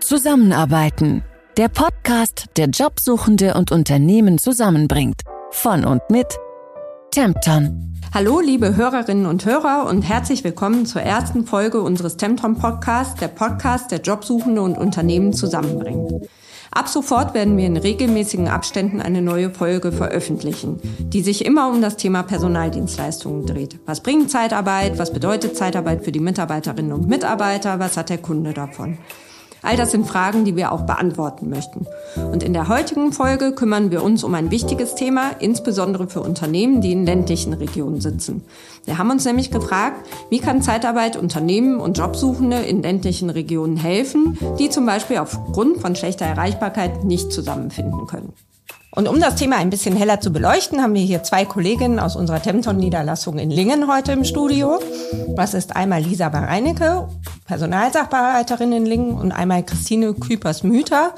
Zusammenarbeiten. Der Podcast, der Jobsuchende und Unternehmen zusammenbringt. Von und mit Tempton. Hallo, liebe Hörerinnen und Hörer und herzlich willkommen zur ersten Folge unseres Tempton Podcasts, der Podcast, der Jobsuchende und Unternehmen zusammenbringt. Ab sofort werden wir in regelmäßigen Abständen eine neue Folge veröffentlichen, die sich immer um das Thema Personaldienstleistungen dreht. Was bringt Zeitarbeit? Was bedeutet Zeitarbeit für die Mitarbeiterinnen und Mitarbeiter? Was hat der Kunde davon? All das sind Fragen, die wir auch beantworten möchten. Und in der heutigen Folge kümmern wir uns um ein wichtiges Thema, insbesondere für Unternehmen, die in ländlichen Regionen sitzen. Wir haben uns nämlich gefragt, wie kann Zeitarbeit Unternehmen und Jobsuchende in ländlichen Regionen helfen, die zum Beispiel aufgrund von schlechter Erreichbarkeit nicht zusammenfinden können. Und um das Thema ein bisschen heller zu beleuchten, haben wir hier zwei Kolleginnen aus unserer Tempton-Niederlassung in Lingen heute im Studio. Das ist einmal Lisa Bareinecke, Personalsachbearbeiterin in Lingen und einmal Christine Küpers-Müther,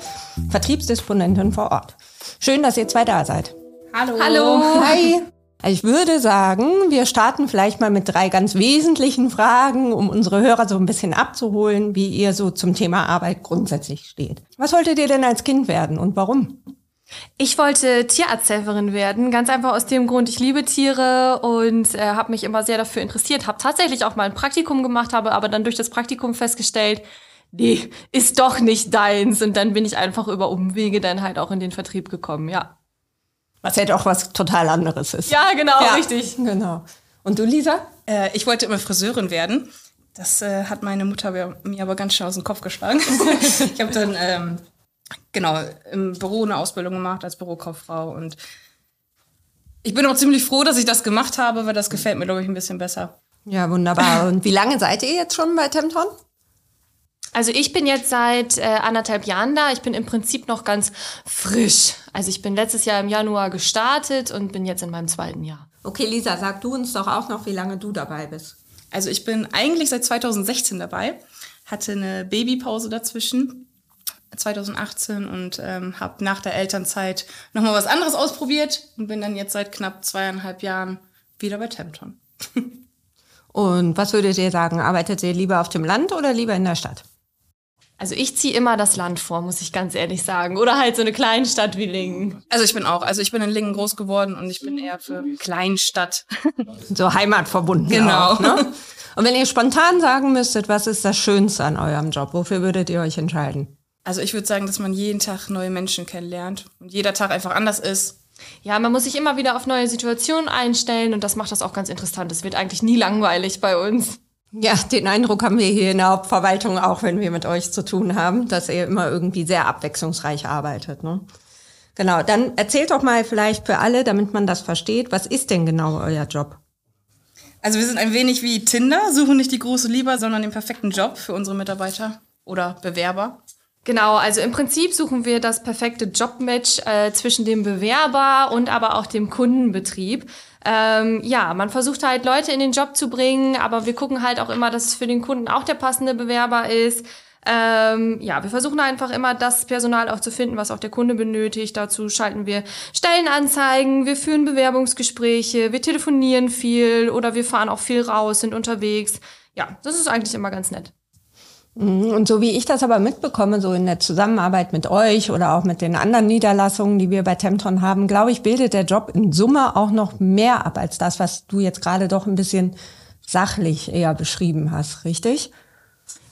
Vertriebsdisponentin vor Ort. Schön, dass ihr zwei da seid. Hallo. Hallo. Hi. Ich würde sagen, wir starten vielleicht mal mit drei ganz wesentlichen Fragen, um unsere Hörer so ein bisschen abzuholen, wie ihr so zum Thema Arbeit grundsätzlich steht. Was wolltet ihr denn als Kind werden und warum? Ich wollte Tierarzthelferin werden, ganz einfach aus dem Grund, ich liebe Tiere und äh, habe mich immer sehr dafür interessiert, habe tatsächlich auch mal ein Praktikum gemacht, habe aber dann durch das Praktikum festgestellt, nee, ist doch nicht deins und dann bin ich einfach über Umwege dann halt auch in den Vertrieb gekommen, ja. Was ja doch was total anderes ist. Ja, genau, ja, richtig. Genau. Und du, Lisa? Äh, ich wollte immer Friseurin werden. Das äh, hat meine Mutter mir aber ganz schön aus dem Kopf geschlagen. ich habe dann ähm, genau, im Büro eine Ausbildung gemacht als Bürokauffrau und ich bin auch ziemlich froh, dass ich das gemacht habe, weil das gefällt mir, glaube ich, ein bisschen besser. Ja, wunderbar. Und wie lange seid ihr jetzt schon bei Tempton? Also ich bin jetzt seit äh, anderthalb Jahren da. Ich bin im Prinzip noch ganz frisch. Also ich bin letztes Jahr im Januar gestartet und bin jetzt in meinem zweiten Jahr. Okay, Lisa, sag du uns doch auch noch, wie lange du dabei bist. Also ich bin eigentlich seit 2016 dabei, hatte eine Babypause dazwischen 2018 und ähm, habe nach der Elternzeit nochmal was anderes ausprobiert und bin dann jetzt seit knapp zweieinhalb Jahren wieder bei Tempton. und was würdet ihr sagen? Arbeitet ihr lieber auf dem Land oder lieber in der Stadt? Also ich ziehe immer das Land vor, muss ich ganz ehrlich sagen. Oder halt so eine Kleinstadt wie Lingen. Also ich bin auch, also ich bin in Lingen groß geworden und ich bin eher für Kleinstadt. So heimatverbunden. Genau. Auch, ne? Und wenn ihr spontan sagen müsstet, was ist das Schönste an eurem Job? Wofür würdet ihr euch entscheiden? Also ich würde sagen, dass man jeden Tag neue Menschen kennenlernt und jeder Tag einfach anders ist. Ja, man muss sich immer wieder auf neue Situationen einstellen und das macht das auch ganz interessant. Es wird eigentlich nie langweilig bei uns. Ja, den Eindruck haben wir hier in der Hauptverwaltung auch, wenn wir mit euch zu tun haben, dass ihr immer irgendwie sehr abwechslungsreich arbeitet. Ne? Genau, dann erzählt doch mal vielleicht für alle, damit man das versteht, was ist denn genau euer Job? Also wir sind ein wenig wie Tinder, suchen nicht die große Liebe, sondern den perfekten Job für unsere Mitarbeiter oder Bewerber. Genau, also im Prinzip suchen wir das perfekte Jobmatch äh, zwischen dem Bewerber und aber auch dem Kundenbetrieb. Ähm, ja, man versucht halt Leute in den Job zu bringen, aber wir gucken halt auch immer, dass es für den Kunden auch der passende Bewerber ist. Ähm, ja, wir versuchen einfach immer das Personal auch zu finden, was auch der Kunde benötigt. Dazu schalten wir Stellenanzeigen, wir führen Bewerbungsgespräche, wir telefonieren viel oder wir fahren auch viel raus, sind unterwegs. Ja, das ist eigentlich immer ganz nett. Mhm. Und so wie ich das aber mitbekomme, so in der Zusammenarbeit mit euch oder auch mit den anderen Niederlassungen, die wir bei Tempton haben, glaube ich, bildet der Job in Summe auch noch mehr ab als das, was du jetzt gerade doch ein bisschen sachlich eher beschrieben hast, richtig?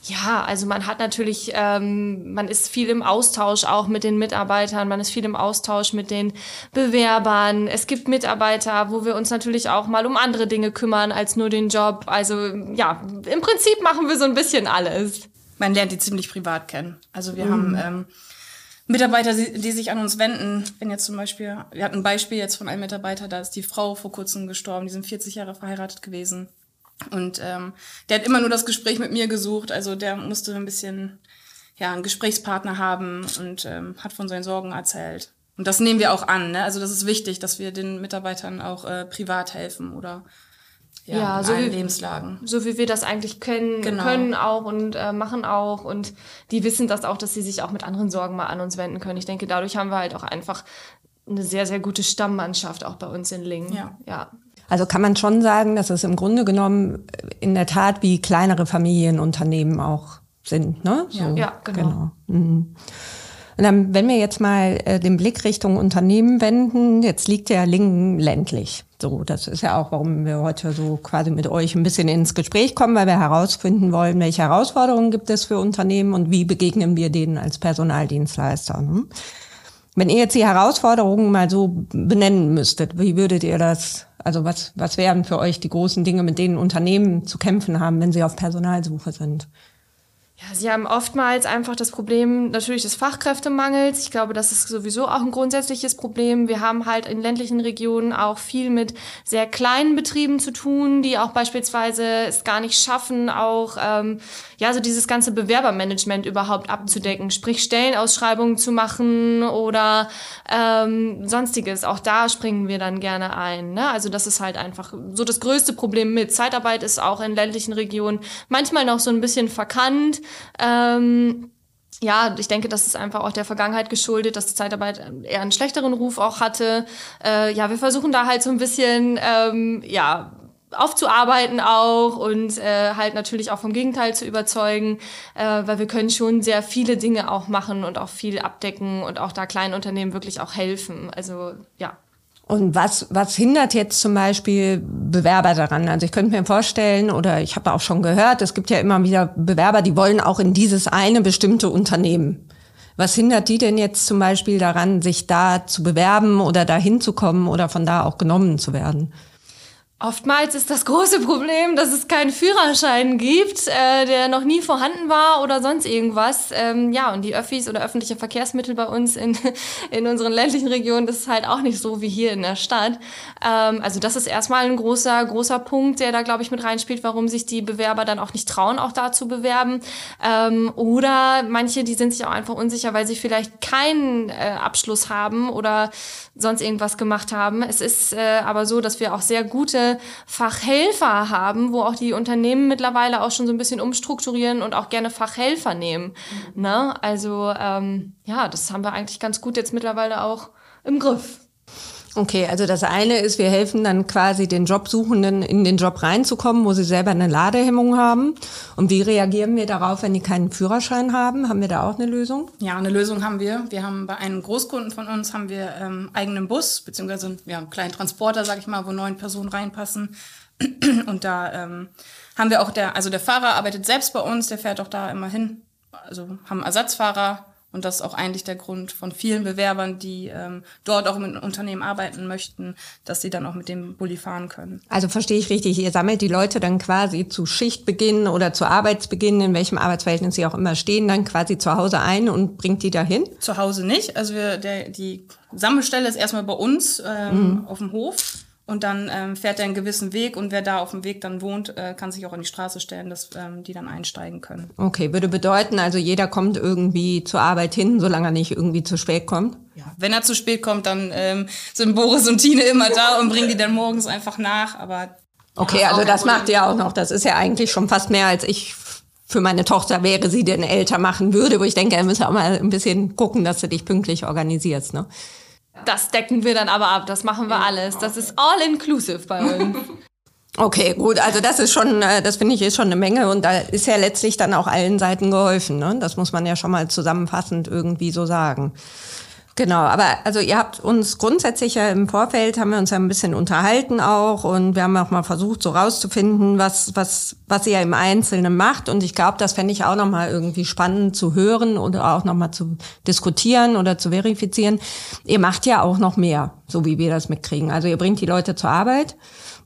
Ja, also man hat natürlich, ähm, man ist viel im Austausch auch mit den Mitarbeitern, man ist viel im Austausch mit den Bewerbern. Es gibt Mitarbeiter, wo wir uns natürlich auch mal um andere Dinge kümmern als nur den Job. Also ja, im Prinzip machen wir so ein bisschen alles. Man lernt die ziemlich privat kennen. Also wir mhm. haben ähm, Mitarbeiter, die sich an uns wenden. Wenn jetzt zum Beispiel, wir hatten ein Beispiel jetzt von einem Mitarbeiter, da ist die Frau vor kurzem gestorben, die sind 40 Jahre verheiratet gewesen. Und ähm, der hat immer nur das Gespräch mit mir gesucht. Also der musste ein bisschen ja einen Gesprächspartner haben und ähm, hat von seinen Sorgen erzählt. Und das nehmen wir auch an. Ne? Also das ist wichtig, dass wir den Mitarbeitern auch äh, privat helfen oder ja, ja so wie, Lebenslagen. So wie wir das eigentlich können, genau. können auch und äh, machen auch. Und die wissen das auch, dass sie sich auch mit anderen Sorgen mal an uns wenden können. Ich denke, dadurch haben wir halt auch einfach eine sehr, sehr gute Stammmannschaft auch bei uns in Lingen. Ja. ja. Also kann man schon sagen, dass es im Grunde genommen in der Tat wie kleinere Familienunternehmen auch sind, ne? So, ja, genau. genau. Mhm. Und dann, wenn wir jetzt mal äh, den Blick Richtung Unternehmen wenden, jetzt liegt ja Lingen ländlich. So, das ist ja auch, warum wir heute so quasi mit euch ein bisschen ins Gespräch kommen, weil wir herausfinden wollen, welche Herausforderungen gibt es für Unternehmen und wie begegnen wir denen als Personaldienstleister. Ne? Wenn ihr jetzt die Herausforderungen mal so benennen müsstet, wie würdet ihr das, also was, was wären für euch die großen Dinge, mit denen Unternehmen zu kämpfen haben, wenn sie auf Personalsuche sind? Ja, sie haben oftmals einfach das Problem natürlich des Fachkräftemangels. Ich glaube, das ist sowieso auch ein grundsätzliches Problem. Wir haben halt in ländlichen Regionen auch viel mit sehr kleinen Betrieben zu tun, die auch beispielsweise es gar nicht schaffen, auch ähm, ja so dieses ganze Bewerbermanagement überhaupt abzudecken, sprich Stellenausschreibungen zu machen oder ähm, sonstiges. Auch da springen wir dann gerne ein. Ne? Also das ist halt einfach so das größte Problem mit Zeitarbeit ist auch in ländlichen Regionen manchmal noch so ein bisschen verkannt. Ähm, ja, ich denke, das ist einfach auch der Vergangenheit geschuldet, dass die Zeitarbeit eher einen schlechteren Ruf auch hatte. Äh, ja, wir versuchen da halt so ein bisschen, ähm, ja, aufzuarbeiten auch und äh, halt natürlich auch vom Gegenteil zu überzeugen, äh, weil wir können schon sehr viele Dinge auch machen und auch viel abdecken und auch da kleinen Unternehmen wirklich auch helfen. Also ja. Und was, was hindert jetzt zum Beispiel Bewerber daran? Also ich könnte mir vorstellen, oder ich habe auch schon gehört, es gibt ja immer wieder Bewerber, die wollen auch in dieses eine bestimmte Unternehmen. Was hindert die denn jetzt zum Beispiel daran, sich da zu bewerben oder da hinzukommen oder von da auch genommen zu werden? Oftmals ist das große Problem, dass es keinen Führerschein gibt, äh, der noch nie vorhanden war oder sonst irgendwas. Ähm, ja, und die Öffis oder öffentliche Verkehrsmittel bei uns in, in unseren ländlichen Regionen, das ist halt auch nicht so wie hier in der Stadt. Ähm, also das ist erstmal ein großer, großer Punkt, der da, glaube ich, mit reinspielt, warum sich die Bewerber dann auch nicht trauen, auch da zu bewerben. Ähm, oder manche, die sind sich auch einfach unsicher, weil sie vielleicht keinen äh, Abschluss haben oder sonst irgendwas gemacht haben. Es ist äh, aber so, dass wir auch sehr gute Fachhelfer haben, wo auch die Unternehmen mittlerweile auch schon so ein bisschen umstrukturieren und auch gerne Fachhelfer nehmen. Mhm. Ne? Also ähm, ja, das haben wir eigentlich ganz gut jetzt mittlerweile auch im Griff. Okay, also das eine ist, wir helfen dann quasi den Jobsuchenden in den Job reinzukommen, wo sie selber eine Ladehemmung haben. Und wie reagieren wir darauf, wenn die keinen Führerschein haben? Haben wir da auch eine Lösung? Ja, eine Lösung haben wir. Wir haben bei einem Großkunden von uns haben wir ähm, eigenen Bus, beziehungsweise wir haben einen kleinen Transporter, sag ich mal, wo neun Personen reinpassen. Und da ähm, haben wir auch der, also der Fahrer arbeitet selbst bei uns, der fährt auch da immer hin. Also haben Ersatzfahrer, und das ist auch eigentlich der Grund von vielen Bewerbern, die ähm, dort auch mit Unternehmen arbeiten möchten, dass sie dann auch mit dem Bulli fahren können. Also verstehe ich richtig, ihr sammelt die Leute dann quasi zu Schichtbeginn oder zu Arbeitsbeginn, in welchem Arbeitsverhältnis sie auch immer stehen, dann quasi zu Hause ein und bringt die dahin? Zu Hause nicht. Also wir, der, die Sammelstelle ist erstmal bei uns ähm, mhm. auf dem Hof. Und dann ähm, fährt er einen gewissen Weg und wer da auf dem Weg dann wohnt, äh, kann sich auch an die Straße stellen, dass ähm, die dann einsteigen können. Okay, würde bedeuten, also jeder kommt irgendwie zur Arbeit hin, solange er nicht irgendwie zu spät kommt? Ja, wenn er zu spät kommt, dann ähm, sind Boris und Tine immer da und bringen die dann morgens einfach nach. Aber okay, also das macht ihr auch noch. Das ist ja eigentlich schon fast mehr, als ich für meine Tochter wäre, sie denn älter machen würde. Wo ich denke, er müsse auch mal ein bisschen gucken, dass du dich pünktlich organisierst. Ne? Das decken wir dann aber ab, das machen wir alles. Das ist all inclusive bei uns. Okay, gut, also das ist schon, äh, das finde ich ist schon eine Menge und da ist ja letztlich dann auch allen Seiten geholfen. Ne? Das muss man ja schon mal zusammenfassend irgendwie so sagen. Genau, aber also ihr habt uns grundsätzlich ja im Vorfeld haben wir uns ja ein bisschen unterhalten auch und wir haben auch mal versucht so rauszufinden, was was was ihr im Einzelnen macht und ich glaube, das fände ich auch noch mal irgendwie spannend zu hören oder auch noch mal zu diskutieren oder zu verifizieren. Ihr macht ja auch noch mehr, so wie wir das mitkriegen. Also ihr bringt die Leute zur Arbeit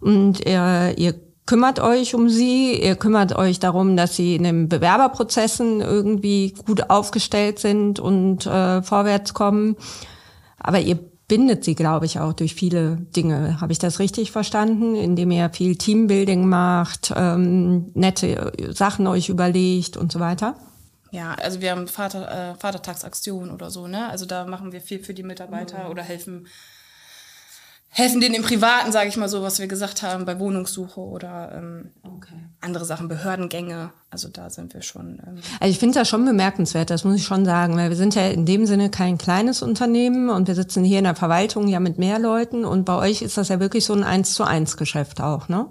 und ihr, ihr kümmert euch um sie, ihr kümmert euch darum, dass sie in den Bewerberprozessen irgendwie gut aufgestellt sind und äh, vorwärts kommen. Aber ihr bindet sie, glaube ich, auch durch viele Dinge. Habe ich das richtig verstanden? Indem ihr viel Teambuilding macht, ähm, nette Sachen euch überlegt und so weiter? Ja, also wir haben Vater, äh, Vatertagsaktionen oder so, ne? Also da machen wir viel für die Mitarbeiter mhm. oder helfen helfen denen im Privaten, sage ich mal so, was wir gesagt haben, bei Wohnungssuche oder ähm, okay. andere Sachen, Behördengänge. Also da sind wir schon. Ähm also ich finde das schon bemerkenswert, das muss ich schon sagen, weil wir sind ja in dem Sinne kein kleines Unternehmen und wir sitzen hier in der Verwaltung ja mit mehr Leuten und bei euch ist das ja wirklich so ein eins zu eins Geschäft auch, ne?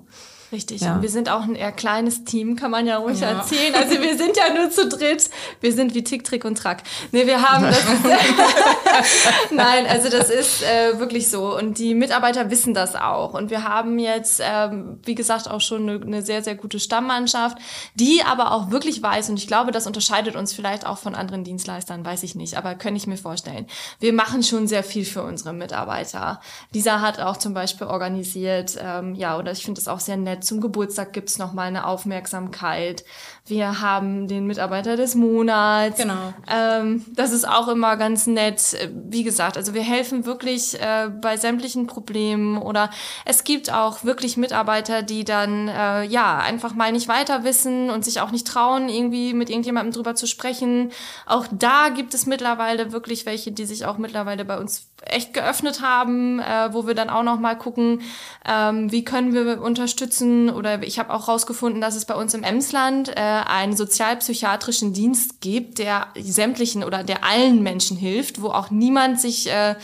Richtig. Ja. Und wir sind auch ein eher kleines Team, kann man ja ruhig Ja. erzählen. Also wir sind ja nur zu dritt. Wir sind wie Tick, Trick und Track. Nee, wir haben das. Nein, also das ist äh, wirklich so. Und die Mitarbeiter wissen das auch. Und wir haben jetzt, ähm, wie gesagt, auch schon eine, eine sehr, sehr gute Stammmannschaft, die aber auch wirklich weiß, und ich glaube, das unterscheidet uns vielleicht auch von anderen Dienstleistern, weiß ich nicht, aber kann ich mir vorstellen. Wir machen schon sehr viel für unsere Mitarbeiter. Lisa hat auch zum Beispiel organisiert, ähm, ja, oder ich finde es auch sehr nett, zum Geburtstag gibt's noch mal eine Aufmerksamkeit. Wir haben den Mitarbeiter des Monats. Genau. Ähm, das ist auch immer ganz nett. Äh, Wie gesagt, also wir helfen wirklich äh, bei sämtlichen Problemen oder es gibt auch wirklich Mitarbeiter, die dann äh, ja einfach mal nicht weiter wissen und sich auch nicht trauen, irgendwie mit irgendjemandem drüber zu sprechen. Auch da gibt es mittlerweile wirklich welche, die sich auch mittlerweile bei uns echt geöffnet haben, äh, wo wir dann auch noch mal gucken, ähm, wie können wir unterstützen oder ich habe auch rausgefunden, dass es bei uns im Emsland äh, einen sozialpsychiatrischen Dienst gibt, der sämtlichen oder der allen Menschen hilft, wo auch niemand sich äh,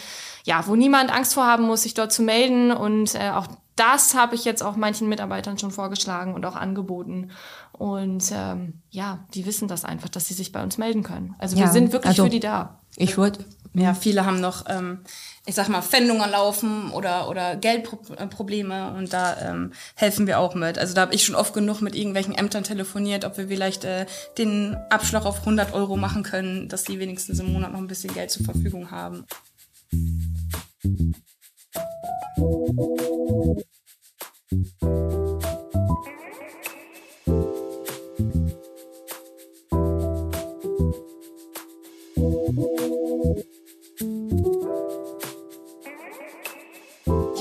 ja, wo niemand Angst vor haben muss, sich dort zu melden und äh, auch das habe ich jetzt auch manchen Mitarbeitern schon vorgeschlagen und auch angeboten. Und ähm, ja, die wissen das einfach, dass sie sich bei uns melden können. Also wir Ja, sind wirklich also- für die da. Ich würde, Ja, viele haben noch, ähm, ich sag mal, Pfändungen laufen oder, oder Geldprobleme und da ähm, helfen wir auch mit. Also da habe ich schon oft genug mit irgendwelchen Ämtern telefoniert, ob wir vielleicht äh, den Abschlag auf 100 Euro machen können, dass die wenigstens im Monat noch ein bisschen Geld zur Verfügung haben.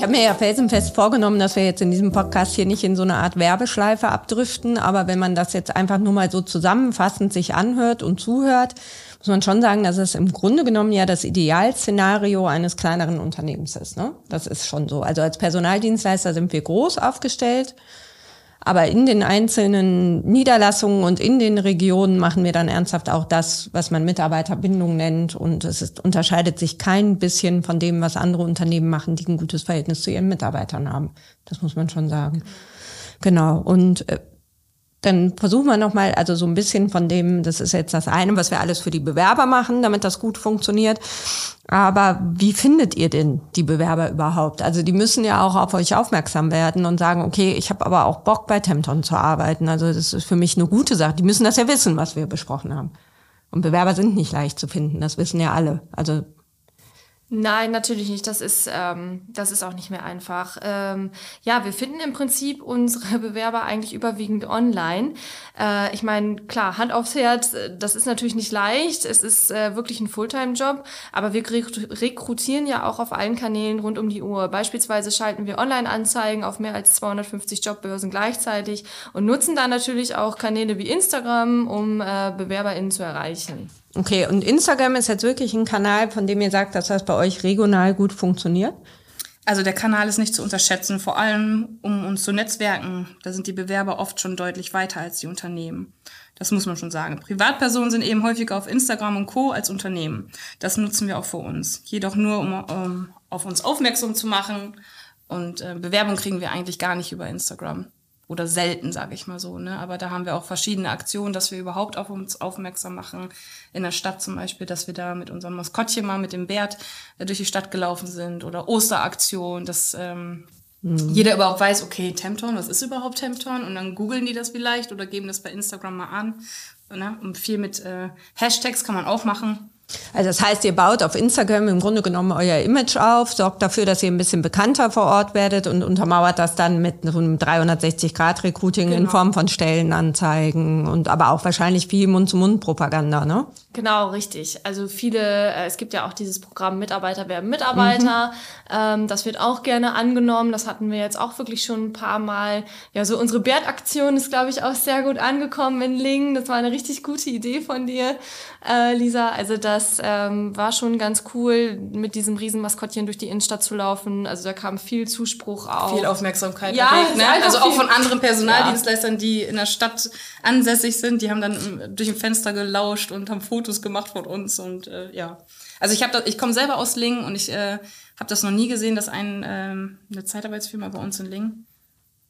Habe mir ja felsenfest vorgenommen, dass wir jetzt in diesem Podcast hier nicht in so eine Art Werbeschleife abdriften, aber wenn man das jetzt einfach nur mal so zusammenfassend sich anhört und zuhört, muss man schon sagen, dass es im Grunde genommen ja das Idealszenario eines kleineren Unternehmens ist. Ne? Das ist schon so. Also als Personaldienstleister sind wir groß aufgestellt, aber in den einzelnen Niederlassungen und in den Regionen machen wir dann ernsthaft auch das, was man Mitarbeiterbindung nennt. Und es ist, unterscheidet sich kein bisschen von dem, was andere Unternehmen machen, die ein gutes Verhältnis zu ihren Mitarbeitern haben. Das muss man schon sagen. Genau. Und äh, dann versuchen wir nochmal, also so ein bisschen von dem, das ist jetzt das eine, was wir alles für die Bewerber machen, damit das gut funktioniert. Aber wie findet ihr denn die Bewerber überhaupt? Also die müssen ja auch auf euch aufmerksam werden und sagen, okay, ich habe aber auch Bock bei Tempton zu arbeiten. Also das ist für mich eine gute Sache. Die müssen das ja wissen, was wir besprochen haben. Und Bewerber sind nicht leicht zu finden, das wissen ja alle. Also Nein, natürlich nicht. Das ist, ähm, das ist auch nicht mehr einfach. Ähm, ja, wir finden im Prinzip unsere Bewerber eigentlich überwiegend online. Äh, ich meine, klar, Hand aufs Herz, äh, das ist natürlich nicht leicht. Es ist äh, wirklich ein Fulltime-Job, aber wir rekru- rekrutieren ja auch auf allen Kanälen rund um die Uhr. Beispielsweise schalten wir Online-Anzeigen auf mehr als 250 Jobbörsen gleichzeitig und nutzen da natürlich auch Kanäle wie Instagram, um äh, BewerberInnen zu erreichen. Okay, und Instagram ist jetzt wirklich ein Kanal, von dem ihr sagt, dass das bei euch regional gut funktioniert? Also der Kanal ist nicht zu unterschätzen, vor allem um uns zu netzwerken. Da sind die Bewerber oft schon deutlich weiter als die Unternehmen. Das muss man schon sagen. Privatpersonen sind eben häufiger auf Instagram und Co. als Unternehmen. Das nutzen wir auch für uns. Jedoch nur, um, um auf uns aufmerksam zu machen. Und äh, Bewerbung kriegen wir eigentlich gar nicht über Instagram. Oder selten, sage ich mal so. Ne? Aber da haben wir auch verschiedene Aktionen, dass wir überhaupt auf uns aufmerksam machen. In der Stadt zum Beispiel, dass wir da mit unserem Maskottchen mal mit dem Bert äh, durch die Stadt gelaufen sind. Oder Osteraktion, dass ähm, jeder überhaupt weiß, okay, Tempton, was ist überhaupt Tempton? Und dann googeln die das vielleicht oder geben das bei Instagram mal an. Ne? Und viel mit äh, Hashtags kann man auch machen. Also das heißt, ihr baut auf Instagram im Grunde genommen euer Image auf, sorgt dafür, dass ihr ein bisschen bekannter vor Ort werdet und untermauert das dann mit so einem 360-Grad-Recruiting in Genau. Form von Stellenanzeigen und aber auch wahrscheinlich viel Mund-zu-Mund-Propaganda, ne? Genau, richtig. Also viele, äh, es gibt ja auch dieses Programm Mitarbeiter werben Mitarbeiter. Ähm, das wird auch gerne angenommen. Das hatten wir jetzt auch wirklich schon ein paar Mal. Ja, so unsere Bärtaktion ist, glaube ich, auch sehr gut angekommen in Lingen. Das war eine richtig gute Idee von dir, äh, Lisa. Also das ähm, war schon ganz cool, mit diesem Riesenmaskottchen durch die Innenstadt zu laufen. Also da kam viel Zuspruch auch. Viel Aufmerksamkeit Ja, erregt, ne? Also auch von anderen Personaldienstleistern, die in der Stadt ansässig sind, die haben dann ähm, durch ein Fenster gelauscht und haben Fotos gemacht von uns und äh, ja. Also ich habe ich komme selber aus Lingen und ich äh, habe das noch nie gesehen, dass ein ähm, eine Zeitarbeitsfirma bei uns in Lingen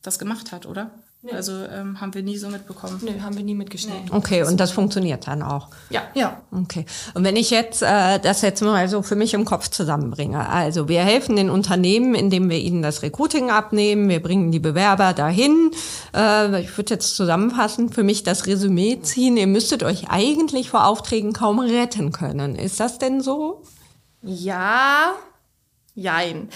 das gemacht hat, oder? Also ähm, haben wir nie so mitbekommen. Nö, haben wir nie mitgeschnitten. Okay, und das funktioniert dann auch. Ja. Ja. Okay. Und wenn ich jetzt äh, das jetzt mal so für mich im Kopf zusammenbringe, also wir helfen den Unternehmen, indem wir ihnen das Recruiting abnehmen, wir bringen die Bewerber dahin. Äh, ich würde jetzt zusammenfassen, für mich das Resümee ziehen. Ihr müsstet euch eigentlich vor Aufträgen kaum retten können. Ist das denn so? Ja, jein.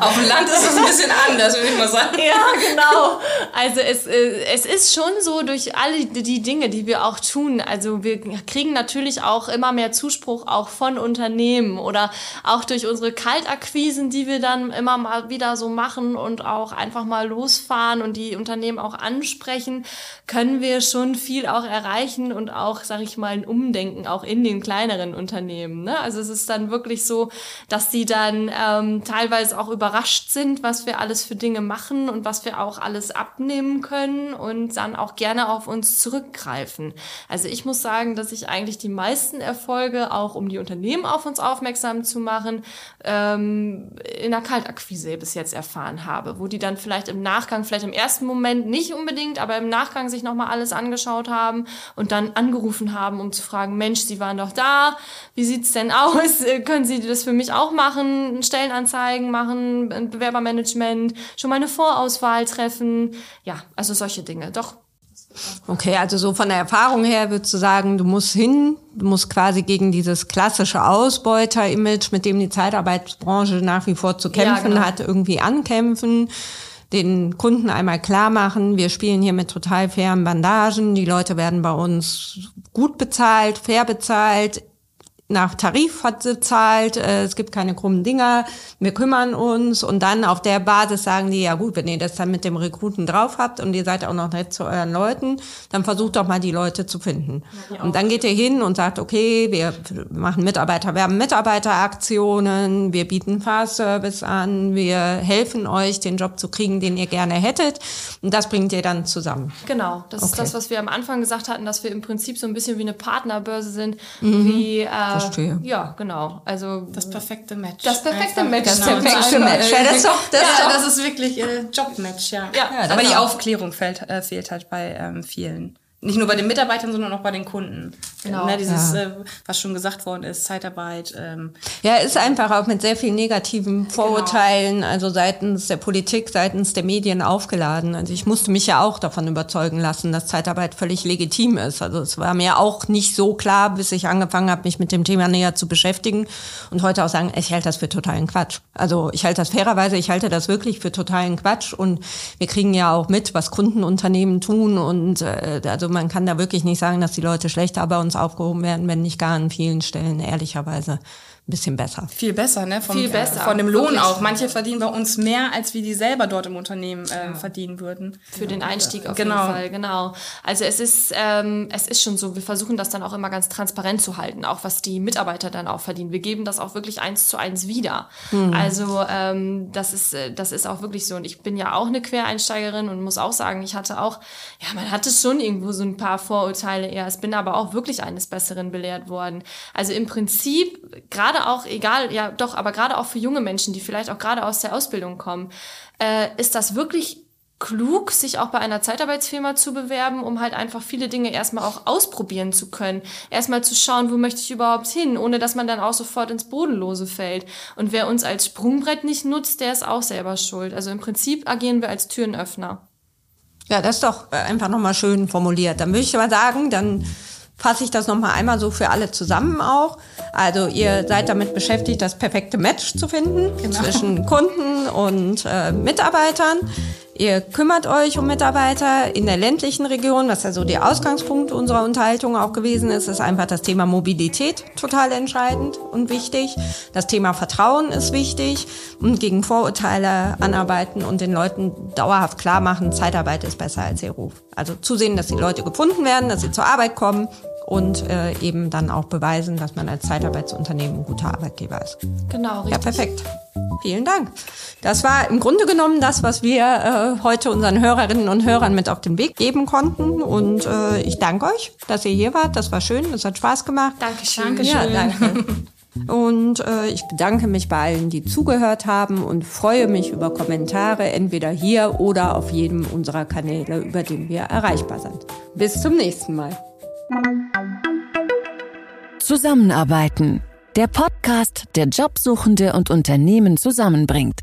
Auf dem Land ist es ein bisschen anders, würde ich mal sagen. Ja, genau. Also es, äh, es ist schon so durch alle die Dinge, die wir auch tun. Also wir kriegen natürlich auch immer mehr Zuspruch auch von Unternehmen oder auch durch unsere Kaltakquisen, die wir dann immer mal wieder so machen und auch einfach mal losfahren und die Unternehmen auch ansprechen, können wir schon viel auch erreichen und auch, sag ich mal, ein Umdenken auch in den kleineren Unternehmen. Ne? Also es ist dann wirklich so, dass die dann ähm, teilweise auch überrascht sind, was wir alles für Dinge machen und was wir auch alles abnehmen können und dann auch gerne auf uns zurückgreifen. Also ich muss sagen, dass ich eigentlich die meisten Erfolge, auch um die Unternehmen auf uns aufmerksam zu machen, ähm, in der Kaltakquise bis jetzt erfahren habe, wo die dann vielleicht im Nachgang, vielleicht im ersten Moment nicht unbedingt, aber im Nachgang sich nochmal alles angeschaut haben und dann angerufen haben, um zu fragen, Mensch, Sie waren doch da, wie sieht's denn aus? Können Sie das für mich auch machen? Stellenanzeigen machen, Bewerbermanagement, schon mal eine Vorauswahl treffen. Ja, also solche Dinge. Doch. Okay, also so von der Erfahrung her würdest du sagen, du musst hin, du musst quasi gegen dieses klassische Ausbeuter-Image, mit dem die Zeitarbeitsbranche nach wie vor zu kämpfen genau. hat, irgendwie ankämpfen den Kunden einmal klar machen, wir spielen hier mit total fairen Bandagen, die Leute werden bei uns gut bezahlt, fair bezahlt, nach Tarif hat sie zahlt, äh, es gibt keine krummen Dinger, wir kümmern uns und dann auf der Basis sagen die, ja gut, wenn ihr das dann mit dem Rekruten drauf habt und ihr seid auch noch nett zu euren Leuten, dann versucht doch mal die Leute zu finden. und dann geht ihr hin und sagt, okay, wir machen Mitarbeiter, wir haben Mitarbeiteraktionen, wir bieten Fahrservice an, wir helfen euch, den Job zu kriegen, den ihr gerne hättet und das bringt ihr dann zusammen. Genau, das ist Okay. das, was wir am Anfang gesagt hatten, dass wir im Prinzip so ein bisschen wie eine Partnerbörse sind, wie äh, Verstehe. ja, genau. Also Das perfekte Match. Das perfekte Einfach, Match. Das perfekte Match. Ja, das ist doch, das ist ja, doch das ist wirklich äh, Jobmatch, ja. Ja, Aber die. Aufklärung fehlt, äh, fehlt halt bei ähm, vielen. Nicht nur bei den Mitarbeitern, sondern auch bei den Kunden. Genau. Ne, dieses, äh, was schon gesagt worden ist, Zeitarbeit. Ähm, Ja, ist einfach auch mit sehr vielen negativen Vorurteilen, also seitens der Politik, seitens der Medien aufgeladen. Also ich musste mich ja auch davon überzeugen lassen, dass Zeitarbeit völlig legitim ist. Also es war mir auch nicht so klar, bis ich angefangen habe, mich mit dem Thema näher zu beschäftigen und heute auch sagen, ich halte das für totalen Quatsch. Also ich halte das fairerweise, ich halte das wirklich für totalen Quatsch und wir kriegen ja auch mit, was Kundenunternehmen tun und äh, also man kann da wirklich nicht sagen, dass die Leute schlechter bei uns aufgehoben werden, wenn nicht gar an vielen Stellen ehrlicherweise ein bisschen besser. viel besser, ne? Vom, Viel besser, Von dem Lohn wirklich. auch. Manche verdienen bei uns mehr, als wie die selber dort im Unternehmen äh, verdienen würden. Für den Einstieg auf Genau. jeden Fall, genau. Also es ist, ähm, es ist schon so, wir versuchen das dann auch immer ganz transparent zu halten, auch was die Mitarbeiter dann auch verdienen. Wir geben das auch wirklich eins zu eins wieder. Also ähm, das ist, äh, das ist auch wirklich so. Und ich bin ja auch eine Quereinsteigerin und muss auch sagen, ich hatte auch, ja, man hatte schon irgendwo so ein paar Vorurteile erst, bin aber auch wirklich eines Besseren belehrt worden. Also im Prinzip, gerade auch, egal, ja doch, aber gerade auch für junge Menschen, die vielleicht auch gerade aus der Ausbildung kommen, äh, ist das wirklich klug, sich auch bei einer Zeitarbeitsfirma zu bewerben, um halt einfach viele Dinge erstmal auch ausprobieren zu können. Erstmal zu schauen, wo möchte ich überhaupt hin, ohne dass man dann auch sofort ins Bodenlose fällt. Und wer uns als Sprungbrett nicht nutzt, der ist auch selber schuld. Also im Prinzip agieren wir als Türenöffner. Ja, das ist doch äh, einfach nochmal schön formuliert. Dann würde ich aber sagen, dann fasse ich das nochmal einmal so für alle zusammen auch. Also ihr seid damit beschäftigt, das perfekte Match zu finden zwischen Kunden und äh, Mitarbeitern. Ihr kümmert euch um Mitarbeiter in der ländlichen Region, was ja so der Ausgangspunkt unserer Unterhaltung auch gewesen ist, ist einfach das Thema Mobilität total entscheidend und wichtig. Das Thema Vertrauen ist wichtig und gegen Vorurteile anarbeiten und den Leuten dauerhaft klar machen, Zeitarbeit ist besser als ihr Ruf. Also zusehen, dass die Leute gefunden werden, dass sie zur Arbeit kommen und äh, eben dann auch beweisen, dass man als Zeitarbeitsunternehmen ein guter Arbeitgeber ist. Genau, richtig. Ja, perfekt. Vielen Dank. Das war im Grunde genommen das, was wir äh, heute unseren Hörerinnen und Hörern mit auf den Weg geben konnten. Und äh, ich danke euch, dass ihr hier wart. Das war schön, das hat Spaß gemacht. Dankeschön. Dankeschön. Ja, danke. Und äh, ich bedanke mich bei allen, die zugehört haben und freue mich über Kommentare, entweder hier oder auf jedem unserer Kanäle, über den wir erreichbar sind. Bis zum nächsten Mal. Zusammenarbeiten. Der Podcast, der Jobsuchende und Unternehmen zusammenbringt.